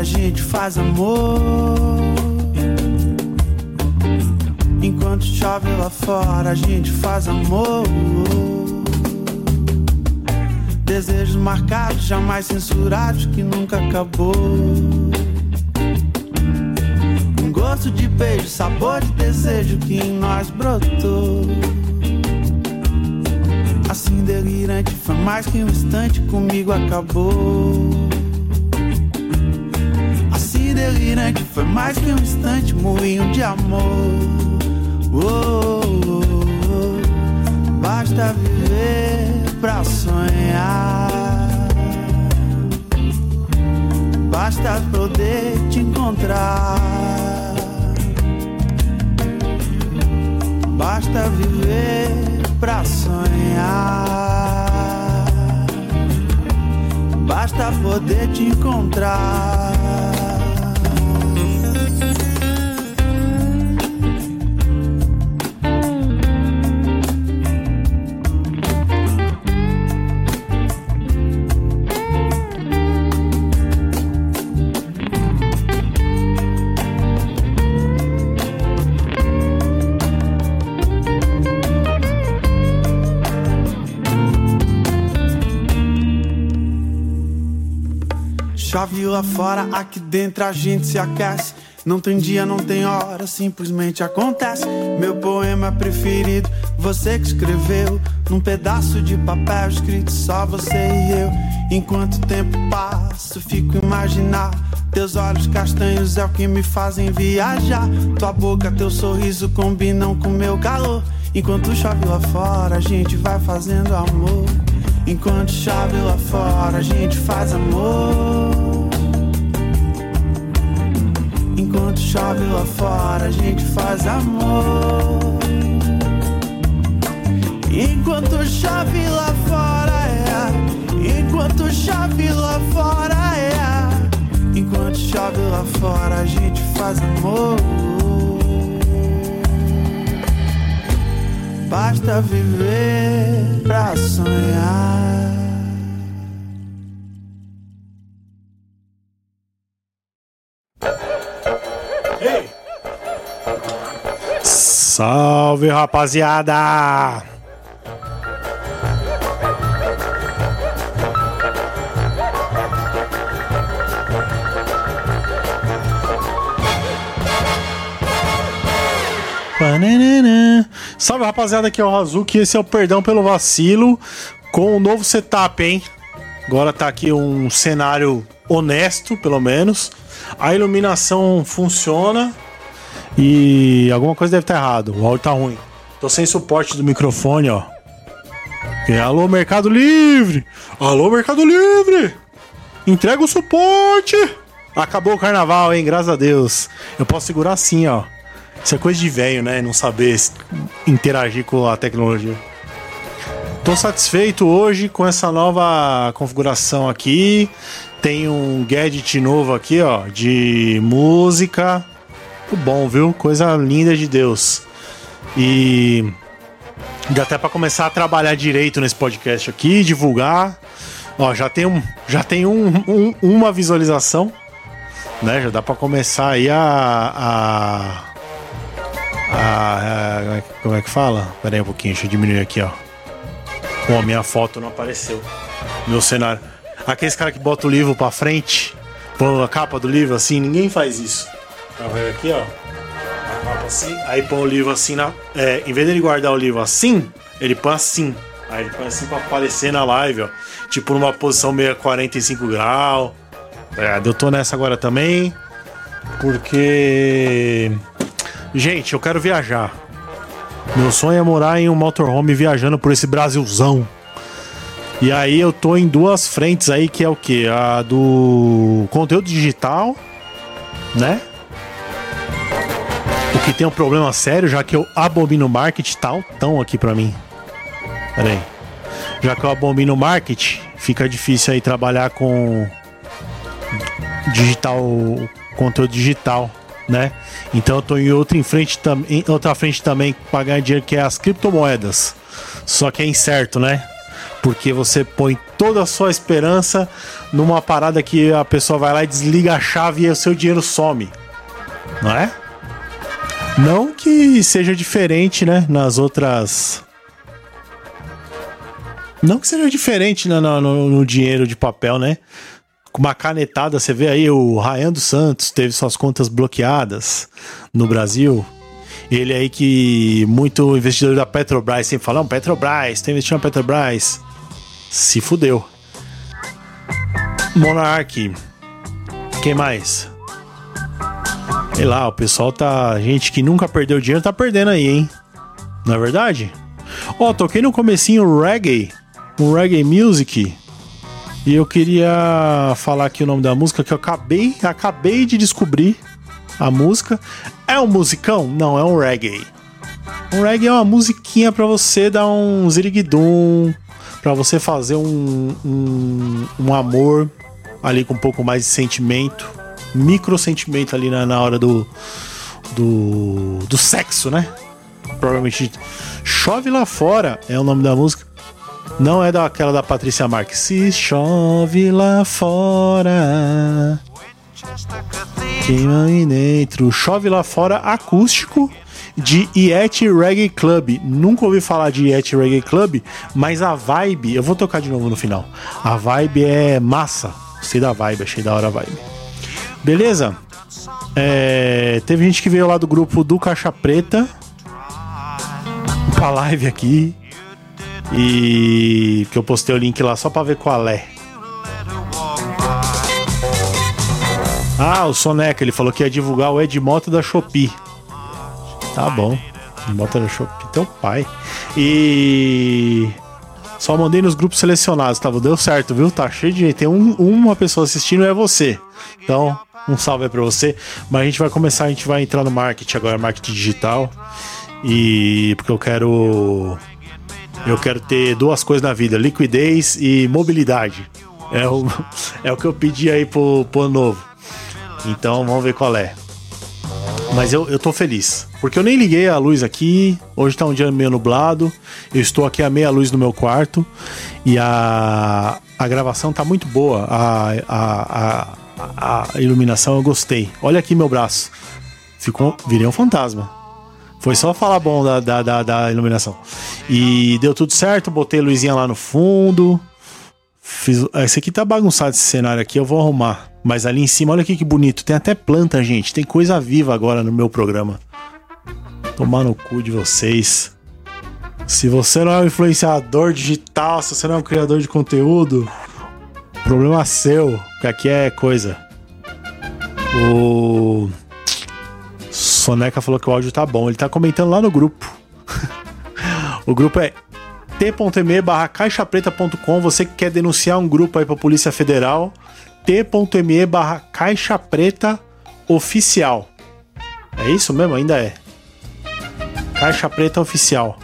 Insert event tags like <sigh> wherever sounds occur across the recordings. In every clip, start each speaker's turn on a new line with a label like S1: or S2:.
S1: a gente faz amor. Enquanto chove lá fora a gente faz amor. Desejos marcados, jamais censurados, que nunca acabou. Um gosto de beijo, sabor de desejo que em nós brotou. Assim delirante, foi mais que um instante, comigo acabou. Foi mais que um instante, moinho de amor. Oh, oh, oh. Basta viver pra sonhar. Basta poder te encontrar. Basta viver pra sonhar. Basta poder te encontrar. Lá fora, aqui dentro a gente se aquece. Não tem dia, não tem hora, simplesmente acontece. Meu poema preferido, você que escreveu. Num pedaço de papel escrito só você e eu. Enquanto o tempo passa, fico imaginar. Teus olhos castanhos é o que me fazem viajar. Tua boca, teu sorriso combinam com meu calor. Enquanto chove lá fora, a gente vai fazendo amor. Enquanto chove lá fora, a gente faz amor. Enquanto chove lá fora, a gente faz amor. Enquanto chove lá fora, é. Enquanto chove lá fora, é. Enquanto chove lá fora, a gente faz amor. Basta viver pra sonhar.
S2: Salve, rapaziada! Salve, rapaziada, aqui é o Razuki esse é o Perdão pelo Vacilo com um novo setup, hein? Agora tá aqui um cenário honesto, pelo menos. A iluminação funciona e alguma coisa deve estar errado. O áudio tá ruim. Tô sem suporte do microfone, ó. E, alô, Mercado Livre! Alô, Mercado Livre! Entrega o suporte! Acabou o carnaval, hein? Graças a Deus. Eu posso segurar assim, ó. Isso é coisa de velho, né? Não saber interagir com a tecnologia. Tô satisfeito hoje com essa nova configuração aqui. Tem um gadget novo aqui, ó, de música. Muito bom, viu? Coisa linda de Deus. E dá até para começar a trabalhar direito nesse podcast aqui, divulgar. Ó, já tem, um, já tem um, um uma visualização, né? Já dá para começar aí a, a ah, é, como é que fala? Pera aí um pouquinho, deixa eu diminuir aqui, ó. Pô, minha foto não apareceu. Meu cenário. Aqueles caras que botam o livro pra frente, põe a capa do livro assim, ninguém faz isso. Tá vendo aqui, ó? Assim, aí põe o livro assim na. É, em vez dele guardar o livro assim, ele põe assim. Aí ele põe assim pra aparecer na live, ó. Tipo numa posição meio 45 graus. É, eu tô nessa agora também. Porque Gente, eu quero viajar. Meu sonho é morar em um motorhome viajando por esse Brasilzão. E aí eu tô em duas frentes aí, que é o que? A do conteúdo digital, né? Que tem um problema sério, já que eu abomino marketing tal, tão aqui pra mim. Pera aí. Já que eu abomino marketing, fica difícil aí trabalhar com digital, conteúdo digital né? Então eu tô em outra em frente também, outra frente também para ganhar dinheiro que é as criptomoedas. Só que é incerto, né? Porque você põe toda a sua esperança numa parada que a pessoa vai lá e desliga a chave e o seu dinheiro some. Não é? Não que seja diferente, né? Nas outras. Não que seja diferente né, no, no, no dinheiro de papel, né? Com uma canetada, você vê aí o Ryan dos Santos teve suas contas bloqueadas no Brasil. Ele aí que muito investidor da Petrobras sempre fala, não, Petrobras, tem investido na Petrobras. Se fudeu. Monark. Quem mais? Sei lá, o pessoal tá. Gente que nunca perdeu dinheiro tá perdendo aí, hein? Não é verdade? Ó, oh, toquei no comecinho reggae. Um reggae music. E eu queria falar aqui o nome da música que eu acabei, acabei de descobrir a música. É um musicão? Não, é um reggae. Um reggae é uma musiquinha para você dar um ziriguidum, para você fazer um, um, um, amor ali com um pouco mais de sentimento, micro sentimento ali na, na hora do, do, do sexo, né? Provavelmente Chove Lá Fora é o nome da música. Não é daquela da Patrícia Marques. Se chove lá fora. Queima aí dentro. Chove lá fora acústico de Yeti Reggae Club. Nunca ouvi falar de Yeti Reggae Club, mas a vibe, eu vou tocar de novo no final. A vibe é massa. Gostei da vibe, achei da hora a vibe. Beleza? É, teve gente que veio lá do grupo do Caixa Preta pra live aqui. E que eu postei o link lá só pra ver qual é. Ah, o Soneca, ele falou que ia divulgar o Edmoto da Shopee. Tá bom. Edmoto da Shopee, teu pai. E. Só mandei nos grupos selecionados, tá? Deu certo, viu? Tá cheio de gente. Tem um, uma pessoa assistindo é você. Então, um salve pra você. Mas a gente vai começar, a gente vai entrar no marketing agora, marketing digital. E. Porque eu quero eu quero ter duas coisas na vida: liquidez e mobilidade. É o, <laughs> é o que eu pedi aí pro, pro ano novo. Então vamos ver qual é. Mas eu, eu tô feliz. Porque eu nem liguei a luz aqui. Hoje tá um dia meio nublado. Eu estou aqui a meia luz no meu quarto. E a, a gravação tá muito boa. A, a, a, a iluminação eu gostei. Olha aqui meu braço. Ficou, virei um fantasma. Foi só falar bom da, da, da, da, iluminação. E deu tudo certo, botei a luzinha lá no fundo. Fiz... Esse aqui tá bagunçado esse cenário aqui, eu vou arrumar. Mas ali em cima, olha aqui que bonito. Tem até planta, gente. Tem coisa viva agora no meu programa. Tomar no cu de vocês. Se você não é um influenciador digital, se você não é um criador de conteúdo, problema seu, porque aqui é coisa. O Soneca falou que o áudio tá bom. Ele tá comentando lá no grupo. <laughs> o grupo é t.me barra caixapreta.com. Você que quer denunciar um grupo aí pra Polícia Federal, t.me barra caixa preta oficial. É isso mesmo? Ainda é. Caixa Preta Oficial.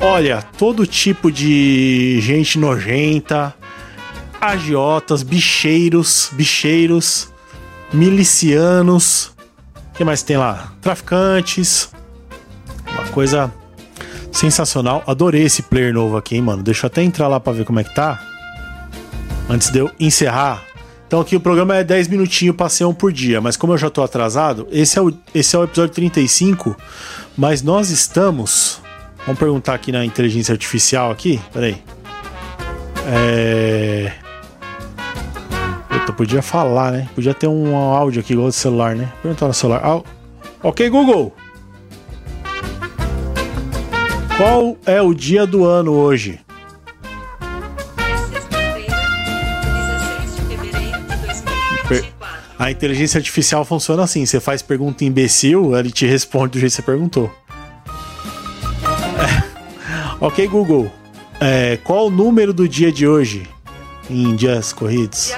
S2: Olha, todo tipo de gente nojenta, agiotas, bicheiros, bicheiros, milicianos, o que mais tem lá? Traficantes. Uma coisa sensacional. Adorei esse player novo aqui, hein, mano. Deixa eu até entrar lá pra ver como é que tá. Antes de eu encerrar. Então aqui o programa é 10 minutinhos, passei um por dia. Mas como eu já tô atrasado, esse é o, esse é o episódio 35. Mas nós estamos... Vamos perguntar aqui na inteligência artificial aqui. Peraí. É... Puta, podia falar, né? Podia ter um áudio aqui igual do celular, né? Perguntar no celular. Ah, ok, Google. Qual é o dia do ano hoje? A inteligência artificial funciona assim: você faz pergunta imbecil, ele te responde do jeito que você perguntou. É. Ok, Google. É, qual o número do dia de hoje em dias corridos?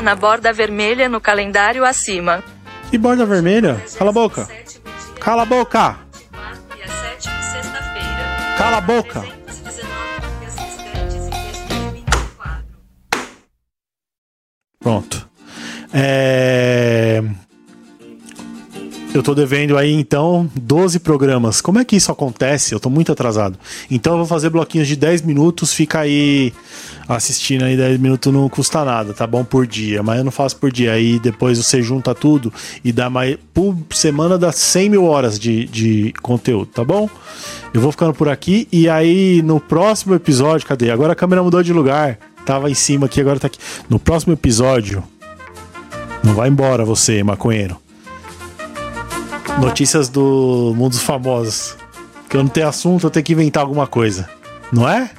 S3: Na borda vermelha no calendário acima.
S2: Que borda vermelha? Cala a boca. Cala a boca. Cala a boca. Pronto. É... Eu tô devendo aí, então, 12 programas. Como é que isso acontece? Eu tô muito atrasado. Então eu vou fazer bloquinhos de 10 minutos, fica aí assistindo aí 10 minutos não custa nada, tá bom? Por dia. Mas eu não faço por dia. Aí depois você junta tudo e dá mais. Por semana dá 100 mil horas de, de conteúdo, tá bom? Eu vou ficando por aqui e aí no próximo episódio, cadê? Agora a câmera mudou de lugar. Tava em cima aqui, agora tá aqui. No próximo episódio. Não vai embora você, maconheiro. Notícias do mundo dos famosos. Que eu não tenho assunto, eu tenho que inventar alguma coisa. Não é?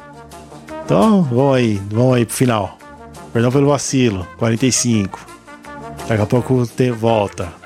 S2: Então, vamos aí, vamos aí pro final. Perdão pelo vacilo. 45. Daqui a pouco tem volta.